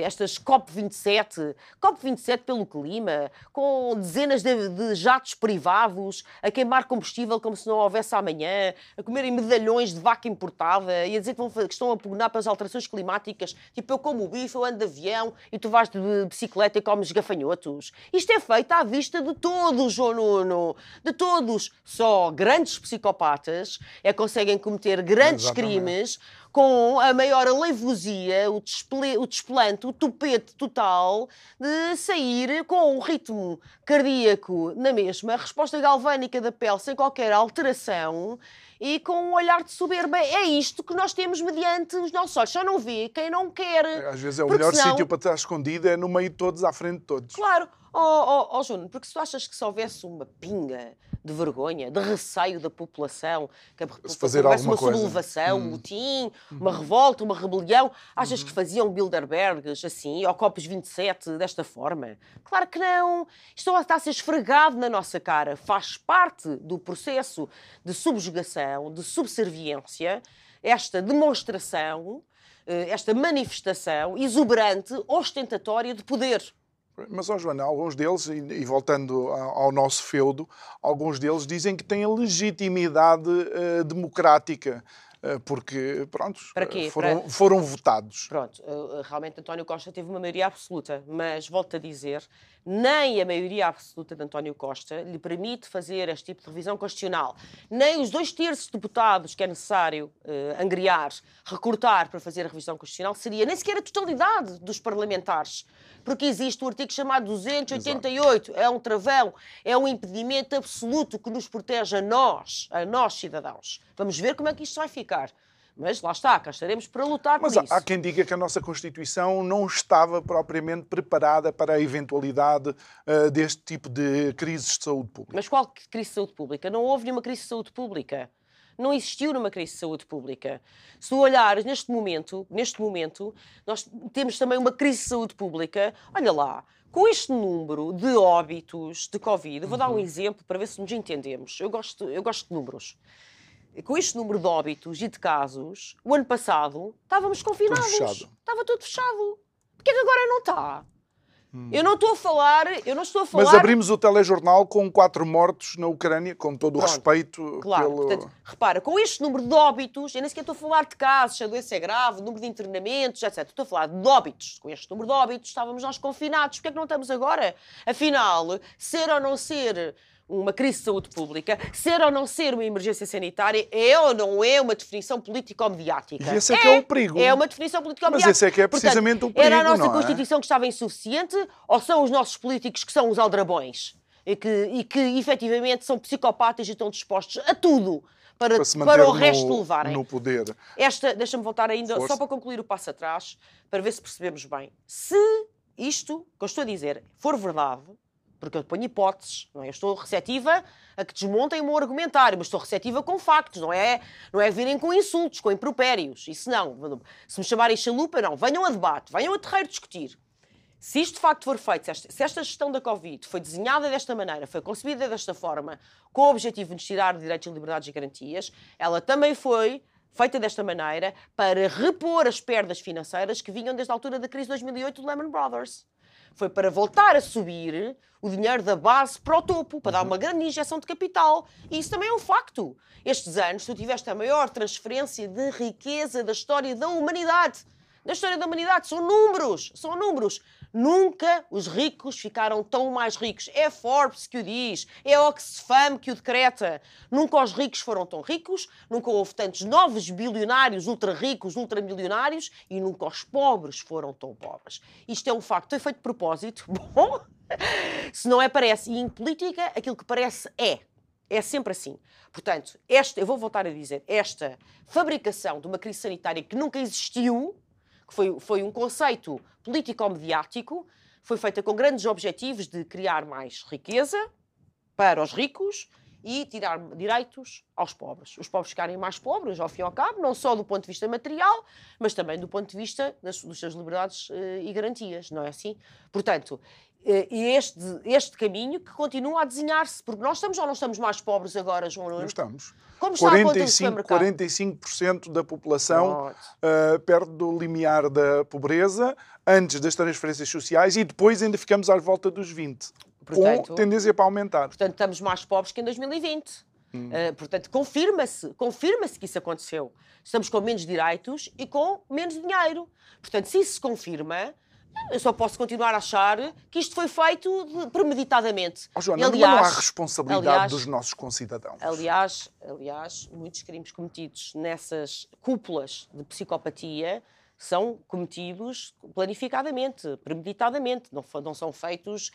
estas COP27, COP27 pelo clima, com dezenas de, de, jatos privados a queimar combustível como se não houvesse amanhã, a comerem medalhões de vaca importada e a dizer que, vão, que estão a pugnar pelas alterações climáticas, tipo eu como bife, eu ando de avião e tu vais de bicicleta e comes gafanhotos. Isto é feito à vista de todos, João Nuno, de todos. Só grandes psicopatas é conseguem cometer grandes Exatamente. crimes com a maior aleivosia, o, desple, o desplante, o tupete total de sair com um ritmo cardíaco na mesma, resposta galvânica da pele sem qualquer alteração e com um olhar de soberba. É isto que nós temos mediante os nossos olhos. Só não vê quem não quer. Às vezes é o melhor senão... sítio para estar escondido, é no meio de todos, à frente de todos. Claro. Oh, oh, oh Júnior, porque se tu achas que se houvesse uma pinga de vergonha, de receio da população, que a população fazer houvesse uma coisa. sublevação, hum. um motim, uma revolta, uma rebelião, achas uhum. que faziam Bilderbergs assim, ou Copos 27 desta forma? Claro que não. Isto está a ser esfregado na nossa cara. Faz parte do processo de subjugação, de subserviência esta demonstração, eh, esta manifestação exuberante, ostentatória de poder. Mas, ó Joana, alguns deles, e, voltando ao nosso feudo, alguns deles dizem que têm a legitimidade uh, democrática eh, porque, pronto, foram, Para... foram votados. Pronto, realmente António Costa teve uma maioria absoluta, mas volto a dizer, nem a maioria absoluta de António Costa lhe permite fazer este tipo de revisão constitucional, nem os dois terços de deputados que é necessário uh, angriar, recortar para fazer a revisão constitucional, seria nem sequer a totalidade dos parlamentares porque existe o artigo chamado 288, Exato. é um travão, é um impedimento absoluto que nos protege a nós, a nós cidadãos. Vamos ver como é que isto vai ficar. Mas lá está, cá estaremos para lutar Mas por isso. Mas há quem diga que a nossa Constituição não estava propriamente preparada para a eventualidade uh, deste tipo de crises de saúde pública. Mas qual crise de saúde pública? Não houve nenhuma crise de saúde pública não existiu numa crise de saúde pública. Se tu olhares neste momento, neste momento, nós temos também uma crise de saúde pública. Olha lá, com este número de óbitos de Covid, vou dar um uhum. exemplo para ver se nos entendemos. Eu gosto, eu gosto de números. Com este número de óbitos e de casos, o ano passado estávamos confinados. Tudo Estava tudo fechado. Porquê que agora não está? Hum. Eu não estou a falar, eu não estou a falar. Mas abrimos o telejornal com quatro mortos na Ucrânia, com todo Pronto. o respeito. Claro, pelo... portanto, repara, com este número de óbitos, eu nem sequer estou a falar de casos, se a doença é grave, número de internamentos, etc. Estou a falar de óbitos. Com este número de óbitos estávamos nós confinados. Porquê é que não estamos agora? Afinal, ser ou não ser uma crise de saúde pública, ser ou não ser uma emergência sanitária, é ou não é uma definição político-mediática. E esse é, é, que é o perigo. É uma definição político-mediática. Mas esse é que é precisamente Portanto, o perigo, Era a nossa é? Constituição que estava insuficiente ou são os nossos políticos que são os aldrabões? E que, e que efetivamente são psicopatas e estão dispostos a tudo para, para, para o resto no, levarem. No poder. Esta, deixa-me voltar ainda, Força. só para concluir o passo atrás, para ver se percebemos bem. Se isto que eu estou a dizer for verdade, porque eu ponho hipóteses, não é? Eu estou receptiva a que desmontem o meu argumentário, mas estou receptiva com factos, não é, não é virem com insultos, com impropérios. Isso não. Se me chamarem chalupa, não. Venham a debate, venham a terreiro discutir. Se isto de facto for feito, se esta, gestão da Covid foi desenhada desta maneira, foi concebida desta forma, com o objetivo de tirar direitos, liberdades e garantias, ela também foi feita desta maneira para repor as perdas financeiras que vinham desde a altura da crise de 2008 do Lehman Brothers foi para voltar a subir o dinheiro da base para o topo, para dar uma grande injeção de capital. E isso também é um facto. Estes anos, tu tiveste a maior transferência de riqueza da história da humanidade. Da história da humanidade. São números. São números. Nunca os ricos ficaram tão mais ricos. É Forbes que o diz, é Oxfam que o decreta. Nunca os ricos foram tão ricos, nunca houve tantos novos bilionários, ultra ricos, ultramilionários e nunca os pobres foram tão pobres. Isto é um facto. É feito de propósito. Bom, se não é parece. E em política, aquilo que parece é. É sempre assim. Portanto, esta, eu vou voltar a dizer, esta fabricação de uma crise sanitária que nunca existiu, que foi, foi um conceito político-mediático, foi feita com grandes objetivos de criar mais riqueza para os ricos e tirar direitos aos pobres. Os pobres ficarem mais pobres, ao fim e ao cabo, não só do ponto de vista material, mas também do ponto de vista das, das suas liberdades uh, e garantias, não é assim? Portanto, este, este caminho que continua a desenhar-se, porque nós estamos ou não estamos mais pobres agora, João Nuno? Não estamos. Como está 45, a 45% da população uh, perto do limiar da pobreza, antes das transferências sociais, e depois ainda ficamos à volta dos 20%, portanto, com tendência para aumentar. Portanto, estamos mais pobres que em 2020. Hum. Uh, portanto, confirma-se, confirma-se que isso aconteceu. Estamos com menos direitos e com menos dinheiro. Portanto, se isso se confirma, eu só posso continuar a achar que isto foi feito premeditadamente. Oh, Joana, aliás, não há responsabilidade aliás, dos nossos concidadãos. Aliás, aliás, muitos crimes cometidos nessas cúpulas de psicopatia são cometidos planificadamente, premeditadamente, não, não são feitos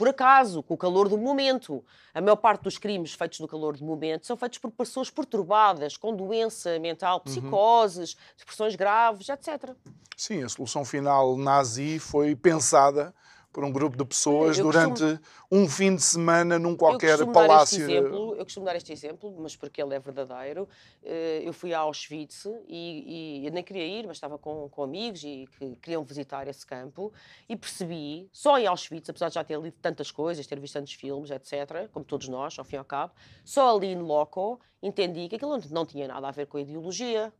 por acaso, com o calor do momento. A maior parte dos crimes feitos no calor do momento são feitos por pessoas perturbadas, com doença mental, uhum. psicoses, uhum. depressões graves, etc. Sim, a solução final nazi foi pensada por um grupo de pessoas eu durante costumo, um fim de semana num qualquer eu palácio. Exemplo, eu costumo dar este exemplo, mas porque ele é verdadeiro. Eh, eu fui a Auschwitz e, e eu nem queria ir, mas estava com, com amigos e que queriam visitar esse campo e percebi, só em Auschwitz, apesar de já ter lido tantas coisas, ter visto tantos filmes, etc., como todos nós, ao fim e ao cabo, só ali no loco entendi que aquilo não tinha nada a ver com a ideologia,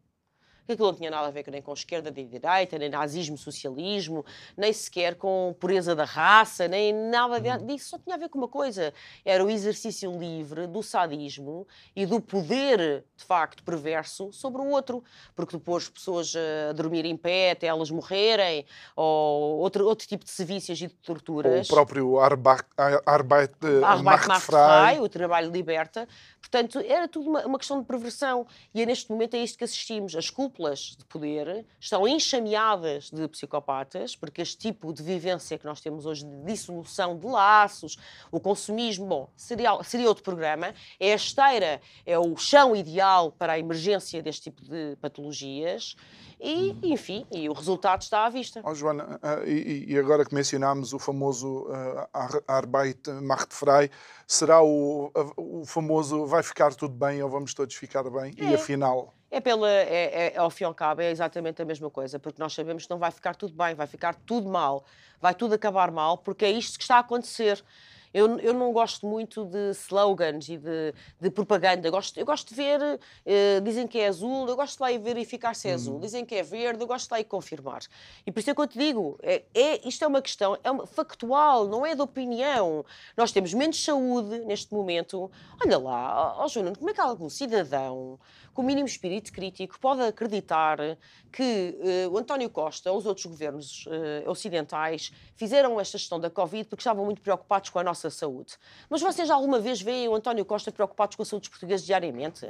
que aquilo não tinha nada a ver nem com esquerda nem direita, nem nazismo, socialismo, nem sequer com pureza da raça, nem nada Uhum. disso. Só tinha a ver com uma coisa: era o exercício livre do sadismo e do poder, de facto, perverso sobre o outro. Porque depois pessoas eh, a dormir em pé até elas morrerem, ou outro, outro tipo de serviços e de O torturas. próprio Arbeit, Arbeit, Arbeit Macht macht frei. frei, o trabalho liberta. Portanto, era tudo uma, uma questão de perversão. E é neste momento é isto que assistimos. As cúpulas de poder estão enxameadas de psicopatas, porque este tipo de vivência que nós temos hoje de dissolução de laços, o consumismo, bom, seria, seria outro programa. É a esteira, é o chão ideal para a emergência deste tipo de patologias. E, enfim, e o resultado está à vista. Oh, Joana, ah, e, e agora que mencionámos o famoso Ar- Arbeit Macht frei, será o, o famoso vai ficar tudo bem ou vamos todos ficar bem? E É. afinal, É pela, é, é- ao fim e ao cabo, é exatamente a mesma coisa, porque nós sabemos que não vai ficar tudo bem, vai ficar tudo mal, vai tudo acabar mal, porque é isto que está a acontecer. Eu, eu não gosto muito de slogans e de, de propaganda. Eu gosto, eu gosto de ver, eh, dizem que é azul, eu gosto de lá ir verificar se é azul. Dizem que é verde, eu gosto de lá ir confirmar. E por isso é que eu te digo, é, é- isto é uma questão é uma, factual, não é de opinião. Nós temos menos saúde neste momento. Olha lá, ó Nuno, como é que algum cidadão com o mínimo espírito crítico pode acreditar que eh, o António Costa ou os outros governos eh, ocidentais fizeram esta gestão da Covid porque estavam muito preocupados com a nossa saúde. Mas vocês alguma vez veem o António Costa preocupados com a saúde dos portugueses diariamente?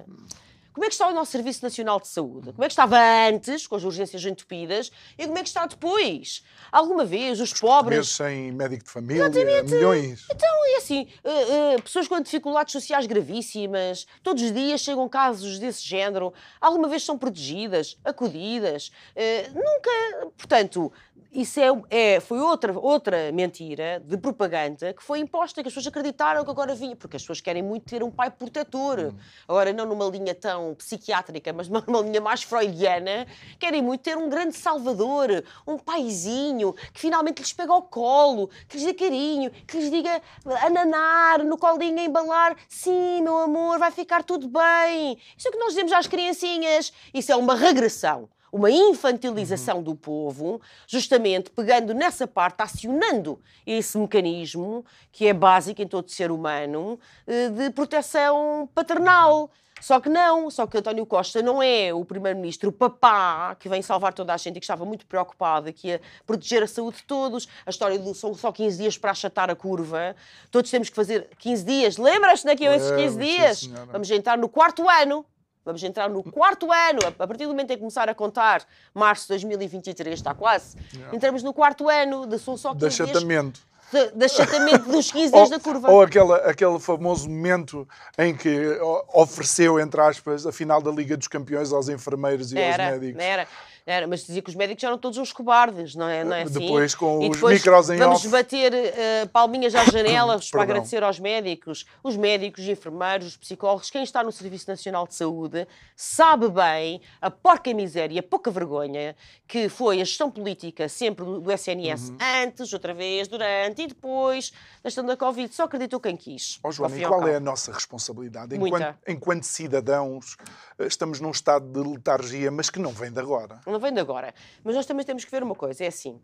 Como é que está o nosso Serviço Nacional de Saúde? Como é que estava antes, com as urgências entupidas, e como é que está depois? Alguma vez os pobres... meses sem médico de família, milhões. Então, é assim, eh, eh, pessoas com dificuldades sociais gravíssimas, todos os dias chegam casos desse género, alguma vez são protegidas, acudidas, eh, nunca, portanto, isso é, é- foi outra, outra mentira de propaganda que foi imposta, que as pessoas acreditaram que agora vinha, porque as pessoas querem muito ter um pai protetor, agora não numa linha tão psiquiátrica, mas numa linha mais freudiana, querem muito ter um grande salvador, um paizinho, que finalmente lhes pega ao colo, que lhes dê carinho, que lhes diga ananar, no colinho a embalar, sim, meu amor, vai ficar tudo bem. Isso é o que nós dizemos às criancinhas. Isso é uma regressão. Uma infantilização do povo, justamente pegando nessa parte, acionando esse mecanismo que é básico em todo ser humano eh, de proteção paternal. Só que não, só que António Costa não é o primeiro-ministro papá que vem salvar toda a gente e que estava muito preocupado que ia proteger a saúde de todos. A história do são só 15 dias para achatar a curva. Todos temos que fazer 15 dias. Lembras-te daqui a esses 15 Lembro, sim, dias? Vamos entrar no quarto ano. Vamos entrar no quarto ano. A partir do momento em que começar a contar, março de 2023 está quase. Entramos no quarto ano de são só 15 De dias achatamento. de, de achatamento dos 15 Ou, dias da curva. ou aquela, aquele famoso momento em que ofereceu, entre aspas, a final da Liga dos Campeões aos enfermeiros e Era, aos médicos. era, era, mas dizia que os médicos eram todos uns cobardes, não é, não é assim? Depois, com os depois micros em vamos off. bater eh, palminhas às janelas para agradecer aos médicos. Os médicos, os enfermeiros, os psicólogos, quem está no Serviço Nacional de Saúde sabe bem a porca miséria, a pouca vergonha que foi a gestão política sempre do, SNS Uhum. antes, outra vez, durante e depois da gestão da Covid. Só acreditou quem quis. Ó ao Joana, e qual é a nossa responsabilidade? Enquanto, enquanto cidadãos, eh, estamos num estado de letargia, mas que não vem de agora. Não vem de agora. Mas nós também temos que ver uma coisa: é assim,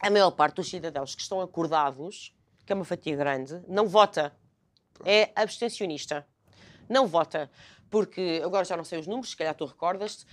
a maior parte dos cidadãos que estão acordados, que é uma fatia grande, não vota. É abstencionista. Não vota. Porque agora já não sei os números, se calhar tu recordas-te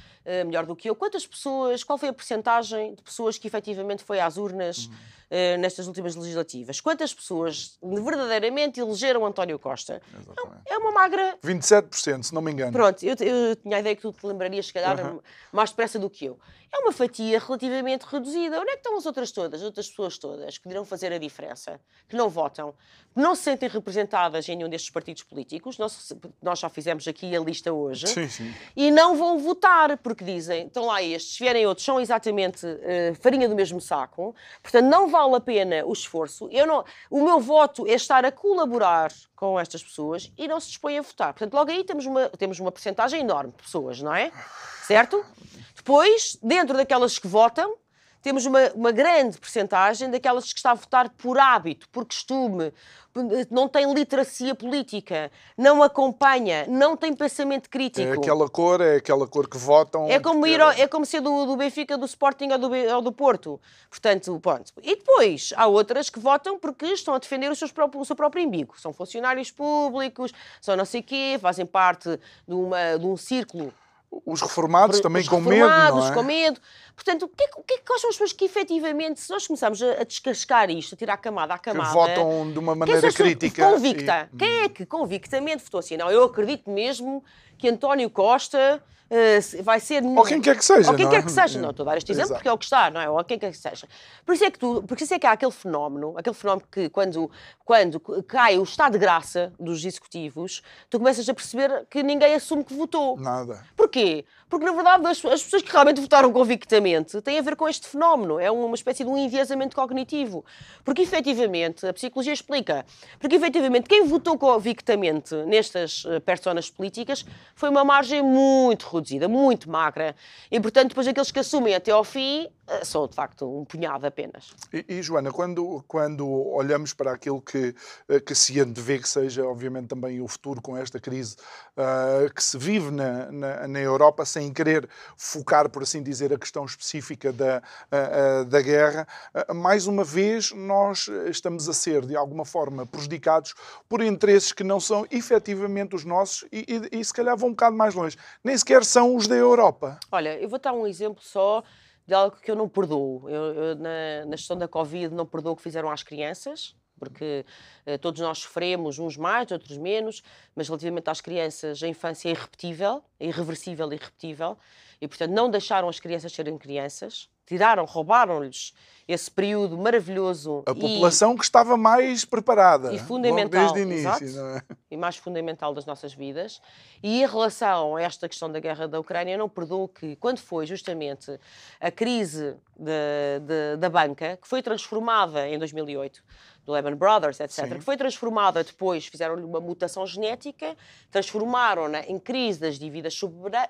melhor do que eu. Quantas pessoas, qual foi a percentagem de pessoas que efetivamente foi às urnas eh, nestas últimas legislativas? Quantas pessoas verdadeiramente elegeram António Costa? Exatamente. É uma magra 27%, se não me engano. Pronto, eu, eu tinha a ideia que tu te lembrarias, se calhar, Aham. mais depressa do que eu. É uma fatia relativamente reduzida. Onde é que estão as outras todas, as outras pessoas todas, que poderão fazer a diferença? Que não votam, que não se sentem representadas em nenhum destes partidos políticos. Nós, nós já fizemos aqui a lista hoje. Sim, sim. E não vão votar, porque dizem, estão lá estes, se vierem outros, são exatamente eh, farinha do mesmo saco. Portanto, não vale a pena o esforço. Eu não, o meu voto é estar a colaborar com estas pessoas e não se dispõem a votar. Portanto, logo aí temos uma, temos uma percentagem enorme de pessoas, não é? Certo? Depois, dentro daquelas que votam, temos uma, uma grande percentagem daquelas que está a votar por hábito, por costume, não tem literacia política, não acompanha, não tem pensamento crítico. É aquela cor, é aquela cor que votam. É como, ir ao, é como ser do, do Benfica, do Sporting ou do, ou do Porto. Portanto, pronto. E depois há outras que votam porque estão a defender o, seus próprio, o seu próprio embigo. São funcionários públicos, são não sei quê, fazem parte de, uma, de um círculo os reformados também os com reformados, medo, não é? com medo. Portanto, o que, é, o que, é, quais são as pessoas que efetivamente, se nós começarmos a, a descascar isto, a tirar camada a camada... Que votam de uma maneira crítica. Convicta. E... Quem é que convictamente votou assim? Não, eu acredito mesmo que António Costa uh, vai ser. Ou quem quer que seja. Ou quem não quer é? que seja. Não, estou a dar este exemplo Exato. porque é o que está, não é? Ou quem quer que seja. Por isso é que, tu, porque isso é que há aquele fenómeno, aquele fenómeno que quando, quando cai o estado de graça dos executivos, tu começas a perceber que ninguém assume que votou. Nada. Porquê? Porque, na verdade, as, as pessoas que realmente votaram convictamente têm a ver com este fenómeno. É uma espécie de um enviesamento cognitivo. Porque, efetivamente, a psicologia explica. Porque, efetivamente, quem votou convictamente nestas uh, personas políticas foi uma margem muito reduzida, muito magra. E, portanto, depois aqueles que assumem até ao fim uh, são, de facto, um punhado apenas. E, e, Joana, quando, quando olhamos para aquilo que, uh, que se antevê que seja, obviamente, também o futuro com esta crise que se vive na, na, na Europa, sem querer focar, por assim dizer, a questão específica da, da guerra, mais uma vez nós estamos a ser, de alguma forma, prejudicados por interesses que não são efetivamente os nossos e, e, e se calhar vão um bocado mais longe. Nem sequer são os da Europa. Olha, eu vou dar um exemplo só de algo que eu não perdoo. Eu, eu na, na gestão da Covid não perdoo o que fizeram às crianças, porque eh, todos nós sofremos, uns mais, outros menos, mas relativamente às crianças, a infância é irrepetível, é irreversível e irrepetível, e portanto não deixaram as crianças serem crianças, tiraram, roubaram-lhes esse período maravilhoso. A população e, que estava mais preparada. E fundamental. Desde o início, exato, é? E mais fundamental das nossas vidas. E em relação a esta questão da guerra da Ucrânia, eu não perdoo que, quando foi justamente a crise de, de, da banca, que foi transformada em 2008, do Lehman Brothers, etc., Sim. que foi transformada depois, fizeram-lhe uma mutação genética, transformaram-na em crise das dívidas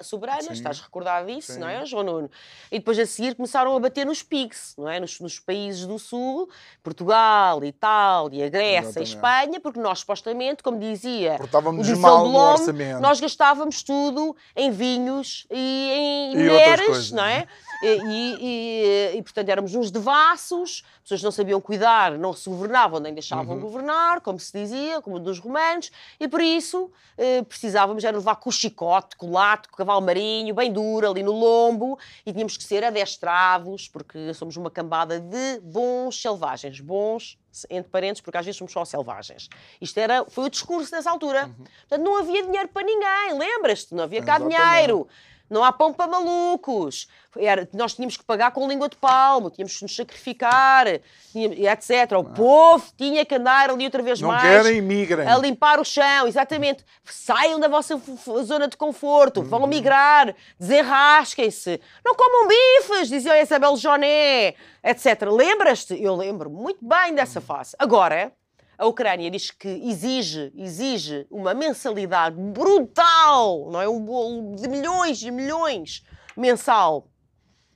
soberanas, Sim. estás recordado disso, Sim. não é, João Nuno? E depois a seguir começaram a bater nos PIGS, não é? Nos, nos países do Sul, Portugal, Itália, Grécia. Espanha, porque nós supostamente, como dizia Portávamos o mal no orçamento. nós gastávamos tudo em vinhos e em e mulheres, não é? E, e, e, portanto éramos uns devassos, pessoas não sabiam cuidar, não se governavam nem deixavam uhum. governar, como se dizia, como dos romanos, e por isso eh, precisávamos era levar com o chicote, com o lato, com o cavalo marinho, bem duro, ali no lombo, e tínhamos que ser adestrados, porque somos uma cambada de bons selvagens, bons entre parentes, porque às vezes somos só selvagens. Isto era, foi o discurso nessa altura. Uhum. Portanto, não havia dinheiro para ninguém, lembras-te? Não havia cá Exatamente. dinheiro. Não há pão para malucos. Era, nós tínhamos que pagar com língua de palmo, tínhamos que nos sacrificar, etc. O povo tinha que andar ali outra vez não mais. Querem, migrem. A limpar o chão, exatamente. Saiam da vossa zona de conforto, vão uhum. migrar, desenrasquem-se. Não comam bifes, dizia a Isabel Joné, etc. Lembras-te? Eu lembro muito bem dessa face. Agora, a Ucrânia diz que exige, exige uma mensalidade brutal, não é? Um bolo de milhões e milhões mensal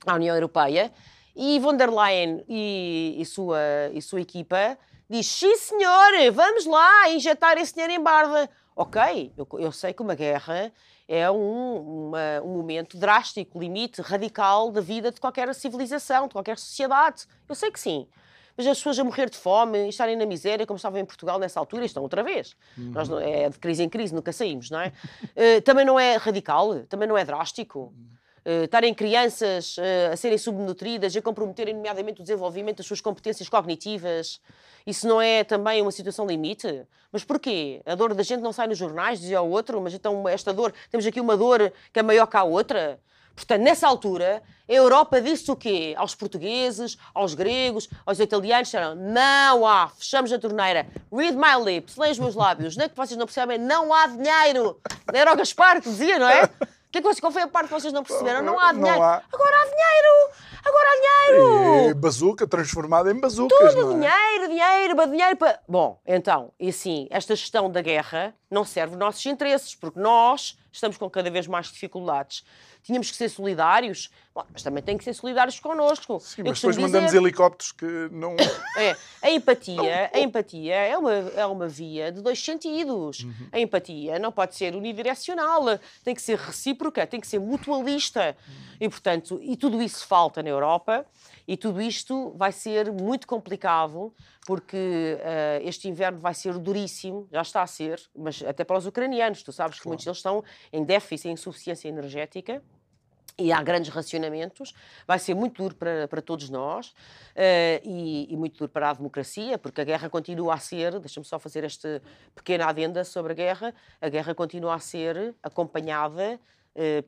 à União Europeia. E von der Leyen e, e, sua, e sua equipa diz: sim, senhor, vamos lá injetar esse dinheiro em barda. Ok, eu, eu sei que uma guerra é um, uma, um momento drástico, limite, radical da vida de qualquer civilização, de qualquer sociedade. Eu sei que sim mas as pessoas a morrer de fome e estarem na miséria, como estavam em Portugal nessa altura, e estão outra vez. Uhum. Nós é de crise em crise, nunca saímos, não é? uh, também não é radical, também não é drástico. Uh, estarem crianças uh, a serem subnutridas, a comprometerem, nomeadamente, o desenvolvimento das suas competências cognitivas. Isso não é também uma situação limite? Mas porquê? A dor da gente não sai nos jornais, dizia o outro, mas então esta dor, temos aqui uma dor que é maior que a outra. Portanto, nessa altura, a Europa disse o quê? Aos portugueses, aos gregos, aos italianos, disseram, não há, fechamos a torneira, read my lips, leem os meus lábios, nem que vocês não percebem, não há dinheiro. Era o Gaspar que dizia, não é? Que é que, qual foi a parte que vocês não perceberam? Não há Não dinheiro. há. Agora há dinheiro! Agora há dinheiro! É bazuca transformada em bazucas, Tudo não é? dinheiro, dinheiro, dinheiro para. Bom, então, e assim, esta gestão da guerra não serve os nossos interesses, porque nós estamos com cada vez mais dificuldades. Tínhamos que ser solidários, bom, mas também tem que ser solidários connosco. Sim, mas depois mandamos dizer- helicópteros que não. é, a empatia, a empatia é uma, é uma via de dois sentidos. Uhum. A empatia não pode ser unidirecional, tem que ser recíproca, tem que ser mutualista. E, portanto, e tudo isso falta na Europa e tudo isto vai ser muito complicado porque eh, este inverno vai ser duríssimo, já está a ser, mas até para os ucranianos. Tu sabes que muitos deles estão em déficit, em insuficiência energética e há grandes racionamentos, vai ser muito duro para, para todos nós eh, e, e muito duro para a democracia, porque a guerra continua a ser, deixa-me só fazer esta pequena adenda sobre a guerra, a guerra continua a ser acompanhada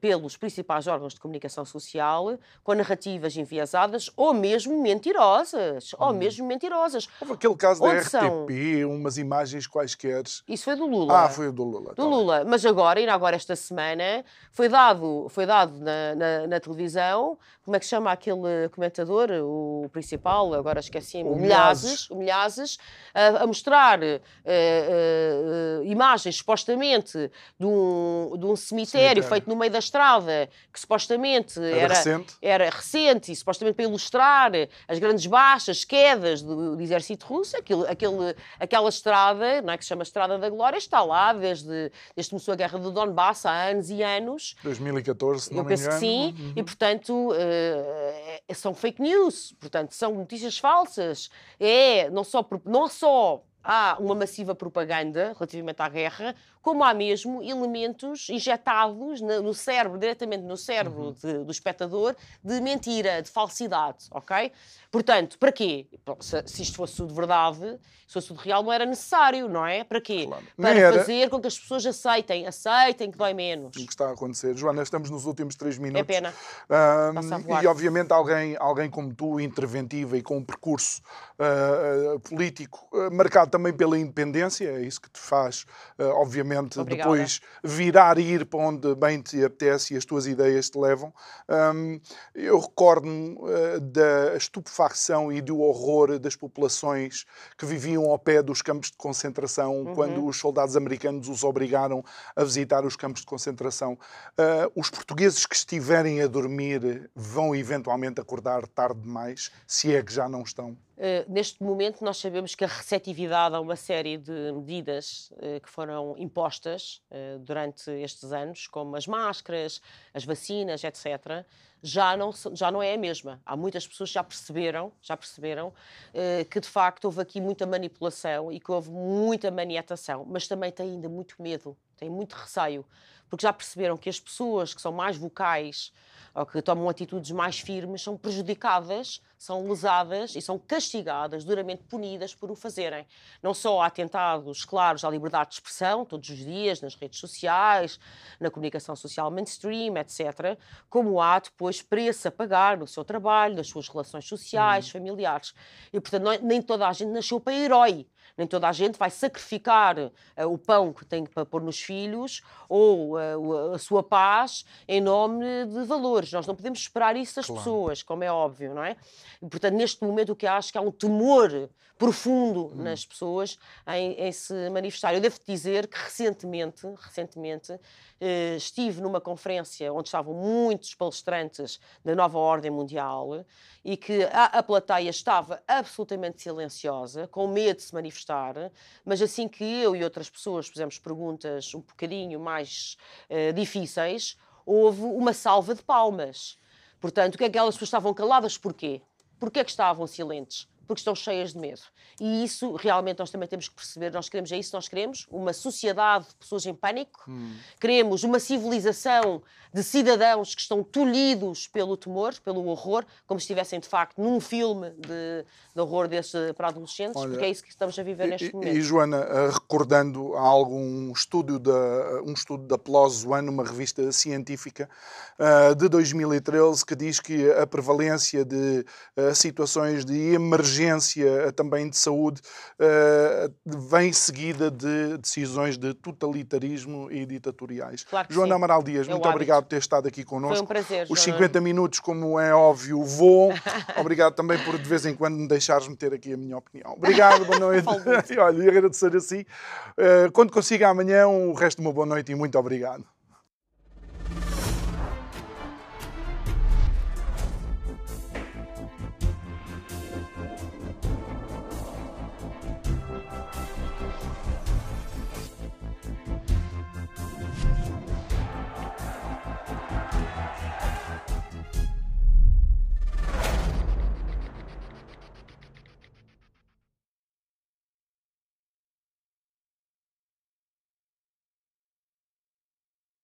pelos principais órgãos de comunicação social com narrativas enviesadas ou mesmo mentirosas, ou mesmo mentirosas. Houve aquele caso da Onde RTP, são? umas imagens quaisquer. Isso foi do Lula. Ah, foi do Lula. do tá bem. Lula. Mas agora, ainda agora esta semana, foi dado, foi dado na, na, na televisão, como é que chama aquele comentador, o principal, agora esqueci-me, O Milhazes, o Milhazes, a, a mostrar eh, eh, eh, imagens supostamente de um, de um cemitério, Cemitério. feito no meio da estrada, que supostamente Era era, recente. era recente e supostamente para ilustrar as grandes baixas, quedas do, do exército russo, aquele, aquele, aquela estrada, não é, que se chama Estrada da Glória, está lá desde, desde que começou a guerra do Donbass há anos e anos. 2014, se não Eu penso que engano. sim, e portanto eh, são fake news, portanto são notícias falsas. É não só, não só há uma massiva propaganda relativamente à guerra, como há mesmo elementos injetados no cérebro, diretamente no cérebro de- do espectador, de mentira, de falsidade, ok? Portanto, para quê? Se, se isto fosse tudo verdade, se fosse tudo real, não era necessário, não é? Para quê? Claro. Para fazer com que as pessoas aceitem, aceitem que dói menos. O que está a acontecer. Joana, estamos nos últimos três minutos. É pena. Voar. e obviamente alguém, alguém como tu, interventiva e com um percurso ah, político ah, marcado também pela independência, é isso que te faz, ah, obviamente, Obrigada. depois virar e ir para onde bem te apetece e as tuas ideias te levam. Ahm, eu recordo-me ah, da estupefacção e do horror das populações que viviam ao pé dos campos de concentração Uhum. quando os soldados americanos os obrigaram a visitar os campos de concentração. Ah, os portugueses que estiverem a dormir vão eventualmente acordar tarde demais, se é que já não estão. Uh, neste momento, nós sabemos que a receptividade a uma série de medidas uh, que foram impostas uh, durante estes anos, como as máscaras, as vacinas, etc., já não, já não é a mesma. Há muitas pessoas que já perceberam, já perceberam que de facto houve aqui muita manipulação e que houve muita maniatação, mas também têm ainda muito medo, têm muito receio, porque já perceberam que as pessoas que são mais vocais ou que tomam atitudes mais firmes são prejudicadas, são lesadas e são castigadas, duramente punidas por o fazerem. Não só há atentados claros à liberdade de expressão, todos os dias, nas redes sociais, na comunicação social mainstream, etc., como há depois preço a pagar no seu trabalho, nas suas relações sociais, familiares. E, portanto, é- nem toda a gente nasceu para herói. Nem toda a gente vai sacrificar eh, o pão que tem para pôr nos filhos ou o- a sua paz em nome de valores. Nós não podemos esperar isso das Claro. pessoas, como é óbvio, não é? E, portanto, neste momento, o que acho que há um temor profundo nas pessoas em, em se manifestar. Eu devo dizer que recentemente, recentemente estive numa conferência onde estavam muitos palestrantes da nova ordem mundial e que a, a plateia estava absolutamente silenciosa, com medo de se manifestar, mas assim que eu e outras pessoas fizemos perguntas um bocadinho mais eh, difíceis, houve uma salva de palmas. Portanto, o que é que pessoas estavam caladas? Porquê? Porquê é que estavam silentes? Porque estão cheias de medo. E isso realmente nós também temos que perceber. Nós queremos, é isso que nós queremos? Uma sociedade de pessoas em pânico? Queremos uma civilização de cidadãos que estão tolhidos pelo temor, pelo horror, como se estivessem de facto num filme de, de horror desse para adolescentes, Olha, porque é isso que estamos a viver neste E, momento. e, Joana, eh, recordando algo, um estudo da, um estudo da PLOS One, uma revista científica eh, de 2013, que diz que a prevalência de eh, situações de emergência emergência também de saúde vem seguida de decisões de totalitarismo e ditatoriais. Claro Joana. Amaral Dias, É muito hábito. obrigado por ter estado aqui connosco. Foi um prazer, Os Joana. 50 minutos, como é óbvio, voam. Obrigado também por de vez em quando me deixares meter aqui a minha opinião. Obrigado, boa noite. E olha, agradecer assim. Eh, quando consiga amanhã, o resto de uma boa noite e muito obrigado.